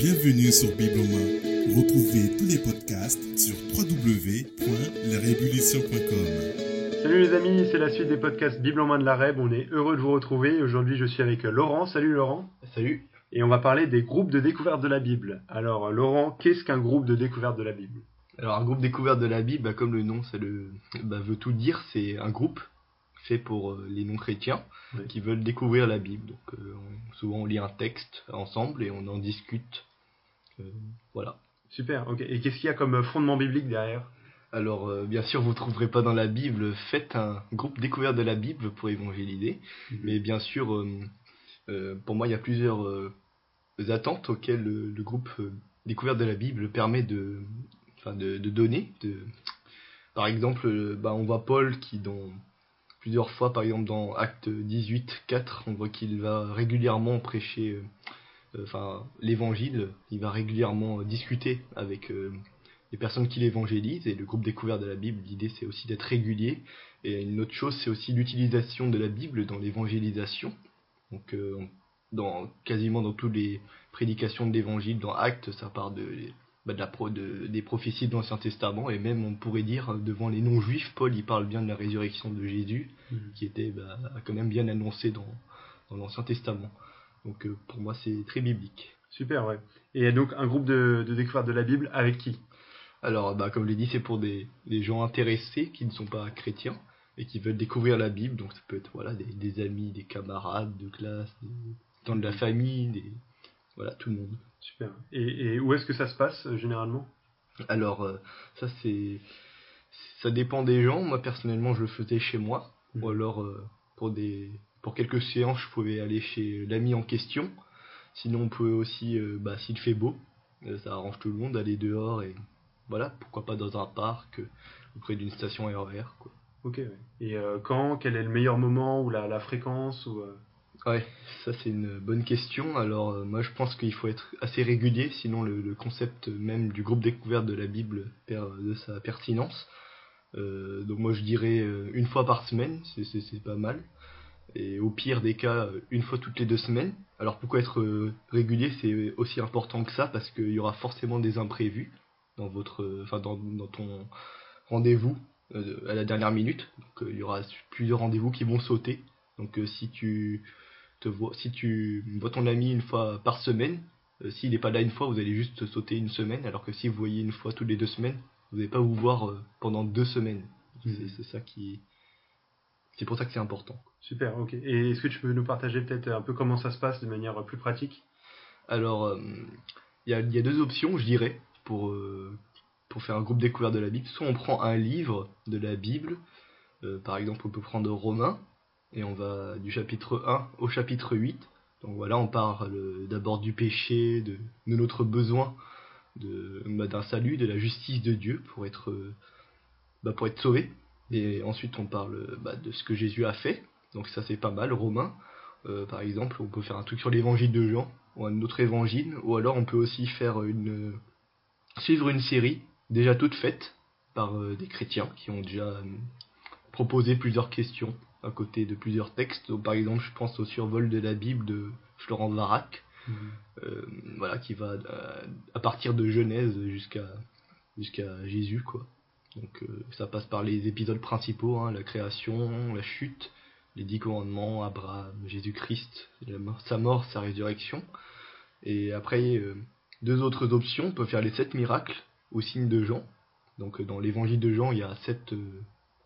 Bienvenue sur Bible en main. Retrouvez tous les podcasts sur www.larévolution.com. Salut les amis, c'est la suite des podcasts Bible en main de la Reb. On est heureux de vous retrouver. Aujourd'hui, je suis avec Laurent. Salut Laurent. Salut. Et on va parler des groupes de découverte de la Bible. Alors Laurent, qu'est-ce qu'un groupe de découverte de la Bible? Alors un groupe découverte de la Bible, bah, comme le nom ça le bah, veut tout dire, c'est un groupe fait pour euh, les non-chrétiens Oui. qui veulent découvrir la Bible. Donc euh, souvent on lit un texte ensemble et on en discute. Euh, voilà. Super, ok. Et qu'est-ce qu'il y a comme fondement biblique derrière? Alors euh, bien sûr vous trouverez pas dans la Bible, faites un groupe découverte de la Bible pour évangéliser. Mais bien sûr, euh, euh, pour moi, il y a plusieurs euh, attentes auxquelles le, le groupe euh, découverte de la Bible permet de, enfin, de, de donner. De... Par exemple, euh, bah, on voit Paul qui, dans plusieurs fois, par exemple dans Acte 18, 4, on voit qu'il va régulièrement prêcher enfin, l'évangile, il va régulièrement euh, discuter avec euh, les personnes qui l'évangélisent, et le groupe découverte de la Bible, l'idée c'est aussi d'être régulier, et une autre chose, c'est aussi l'utilisation de la Bible dans l'évangélisation. Donc, euh, dans, quasiment dans toutes les prédications de l'évangile, dans Actes, ça part de, bah, de la pro, de- des prophéties de l'Ancien Testament, et même on pourrait dire, euh, devant les non-juifs, Paul il parle bien de la résurrection de Jésus, Mhm. qui était bah, quand même bien annoncée dans, dans l'Ancien Testament. Donc, euh, pour moi, c'est très biblique. Super, ouais. Et donc un groupe de, de découverte de la Bible avec qui? Alors, bah, comme je l'ai dit, c'est pour des, des gens intéressés qui ne sont pas chrétiens et qui veulent découvrir la Bible. Donc, ça peut être voilà, des, des amis, des camarades de classe, des gens de la famille, des, voilà, tout le monde. Super. Et, et où est-ce que ça se passe euh, généralement? Alors, euh, ça, c'est. Ça dépend des gens. Moi, personnellement, je le faisais chez moi. Mhm. Ou alors, euh, pour, des, pour quelques séances, je pouvais aller chez l'ami en question. Sinon, on peut aussi, euh, bah, s'il fait beau, euh, ça arrange tout le monde, aller dehors et voilà, pourquoi pas dans un parc, euh, auprès d'une station RER. Quoi. Ok, ouais. Et quand Quel est le meilleur moment ou la, la fréquence ou, Ouais, ça c'est une bonne question. Alors, moi je pense qu'il faut être assez régulier, sinon le, le concept même du groupe découverte de la Bible perd de sa pertinence. Donc, moi je dirais une fois par semaine, c'est pas mal. Et au pire des cas, euh, une fois toutes les deux semaines. Alors pourquoi être euh, régulier, c'est aussi important que ça, parce qu'il y aura forcément des imprévus dans votre, euh, enfin dans, dans ton rendez-vous à la dernière minute. Donc il y aura plusieurs rendez-vous qui vont sauter. Donc si tu te vois, si tu vois ton ami une fois par semaine, s'il n'est pas là une fois, vous allez juste sauter une semaine, alors que si vous voyez une fois toutes les deux semaines, vous n'allez pas vous voir pendant deux semaines. C'est c'est ça qui, c'est pour ça que c'est important. Super, ok. Et est-ce que tu peux nous partager peut-être un peu comment ça se passe de manière plus pratique? Alors, euh, il y, a, il y a deux options, je dirais, pour, euh, pour faire un groupe découvert de la Bible. Soit on prend un livre de la Bible, euh, par exemple, on peut prendre Romains, et on va du chapitre 1 au chapitre 8. Donc voilà, on parle d'abord du péché, de, de notre besoin de- bah, d'un salut, de la justice de Dieu pour être, bah, pour être sauvé. Et ensuite, on parle euh, bah, de ce que Jésus a fait. Donc ça, c'est pas mal. Romains, euh, par exemple, on peut faire un truc sur l'évangile de Jean ou un autre évangile, ou alors on peut aussi faire une suivre une série déjà toute faite par euh, des chrétiens qui ont déjà euh, proposé plusieurs questions à côté de plusieurs textes. Donc, par exemple, je pense au survol de la Bible de Florent Varac, euh, voilà, qui va euh, à partir de Genèse jusqu'à jusqu'à Jésus, quoi. Donc euh, ça passe par les épisodes principaux, hein, la création, la chute, les dix commandements, Abraham, Jésus-Christ, sa mort, sa résurrection. Et après, euh, deux autres options, on peut faire les sept miracles au signe de Jean. Donc euh, dans l'évangile de Jean, il y a sept euh,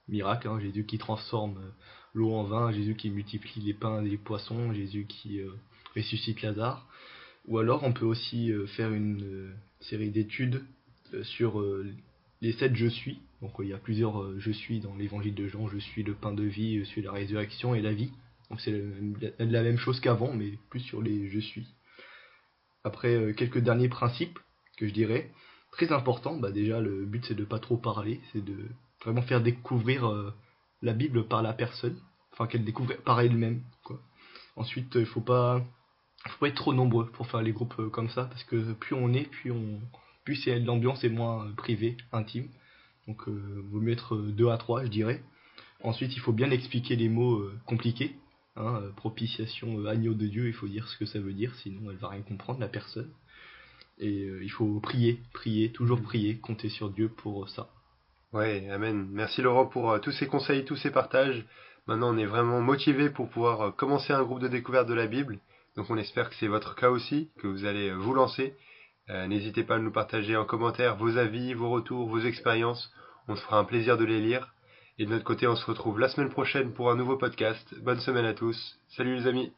miracles. hein. Jésus qui transforme l'eau en vin, Jésus qui multiplie les pains et les poissons, Jésus qui ressuscite Lazare. Ou alors on peut aussi faire une série d'études sur les sept je suis. Donc euh, il y a plusieurs euh, je suis dans l'évangile de Jean. Je suis le pain de vie, je suis la résurrection et la vie. Donc c'est la, même chose qu'avant, mais plus sur les je suis. Après euh, quelques derniers principes que je dirais très importants. Bah déjà le but c'est de pas trop parler, c'est de vraiment faire découvrir la Bible par la personne, enfin qu'elle découvre par elle-même. Ensuite il faut pas faut pas être trop nombreux pour faire les groupes comme ça parce que plus on est, plus on plus c'est l'ambiance est moins euh, privée, intime. Donc euh, vaut mieux être euh, deux à trois, je dirais. Ensuite, il faut bien expliquer les mots euh, compliqués. Hein, euh, propitiation, euh, agneau de Dieu, il faut dire ce que ça veut dire, sinon elle va rien comprendre, la personne. Et euh, il faut prier, prier, toujours prier, compter sur Dieu pour ça. Ouais, amen. Merci Laurent pour euh, tous ces conseils, tous ces partages. Maintenant, on est vraiment motivé pour pouvoir euh, commencer un groupe de découverte de la Bible. Donc, on espère que c'est votre cas aussi, que vous allez euh, vous lancer. Euh, N'hésitez pas à nous partager en commentaire vos avis, vos retours, vos expériences. On se fera un plaisir de les lire. Et de notre côté, on se retrouve la semaine prochaine pour un nouveau podcast. Bonne semaine à tous. Salut les amis.